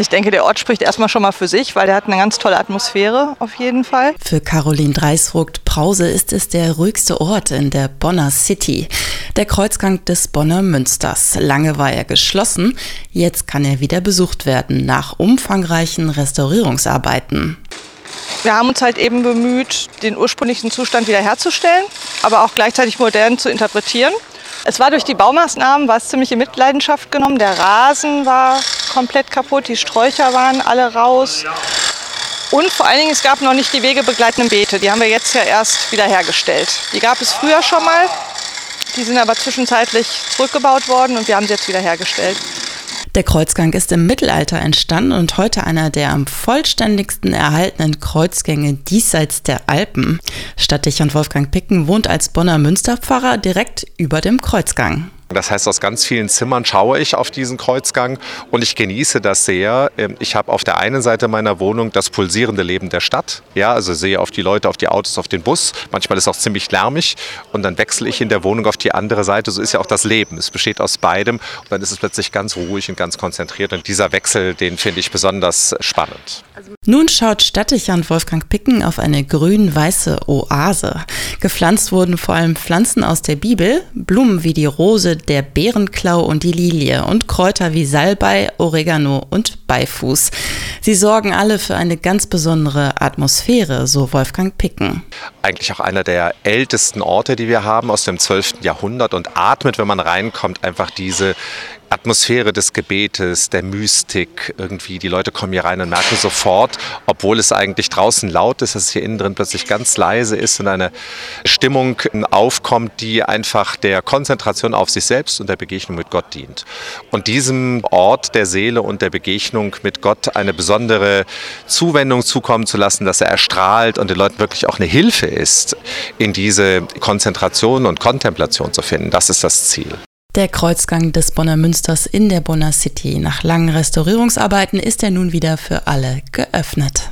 Also ich denke, der Ort spricht erstmal schon mal für sich, weil der hat eine ganz tolle Atmosphäre auf jeden Fall. Für Caroline Dreisvogt Brause ist es der ruhigste Ort in der Bonner City. Der Kreuzgang des Bonner Münsters. Lange war er geschlossen, jetzt kann er wieder besucht werden nach umfangreichen Restaurierungsarbeiten. Wir haben uns halt eben bemüht, den ursprünglichen Zustand wiederherzustellen, aber auch gleichzeitig modern zu interpretieren. Es war durch die Baumaßnahmen, war es ziemlich in Mitleidenschaft genommen. Der Rasen war komplett kaputt, die Sträucher waren alle raus. Und vor allen Dingen, es gab noch nicht die wegebegleitenden Beete. Die haben wir jetzt ja erst wiederhergestellt. Die gab es früher schon mal. Die sind aber zwischenzeitlich zurückgebaut worden und wir haben sie jetzt wiederhergestellt. Der Kreuzgang ist im Mittelalter entstanden und heute einer der am vollständigsten erhaltenen Kreuzgänge diesseits der Alpen. Stadtdechant Wolfgang Picken wohnt als Bonner Münsterpfarrer direkt über dem Kreuzgang. Das heißt, aus ganz vielen Zimmern schaue ich auf diesen Kreuzgang und ich genieße das sehr. Ähm, ich habe auf der einen Seite meiner Wohnung das pulsierende Leben der Stadt. Ja, also sehe auf die Leute, auf die Autos, auf den Bus. Manchmal ist es auch ziemlich lärmig und dann wechsle ich in der Wohnung auf die andere Seite. So ist ja auch das Leben. Es besteht aus beidem und dann ist es plötzlich ganz ruhig und ganz konzentriert. Und dieser Wechsel, den finde ich besonders spannend. Nun schaut Stadtdechant Wolfgang Picken auf eine grün-weiße Oase. Gepflanzt wurden vor allem Pflanzen aus der Bibel, Blumen wie die Rose, der Bärenklau und die Lilie und Kräuter wie Salbei, Oregano und Beifuß. Sie sorgen alle für eine ganz besondere Atmosphäre, so Wolfgang Picken. Eigentlich auch einer der ältesten Orte, die wir haben aus dem 12. Jahrhundert und atmet, wenn man reinkommt, einfach diese Atmosphäre des Gebetes, der Mystik irgendwie. Die Leute kommen hier rein und merken sofort, obwohl es eigentlich draußen laut ist, dass es hier innen drin plötzlich ganz leise ist und eine Stimmung aufkommt, die einfach der Konzentration auf sich selbst und der Begegnung mit Gott dient. Und diesem Ort der Seele und der Begegnung mit Gott eine besondere Zuwendung zukommen zu lassen, dass er erstrahlt und den Leuten wirklich auch eine Hilfe ist, in diese Konzentration und Kontemplation zu finden. Das ist das Ziel. Der Kreuzgang des Bonner Münsters in der Bonner City. Nach langen Restaurierungsarbeiten ist er nun wieder für alle geöffnet.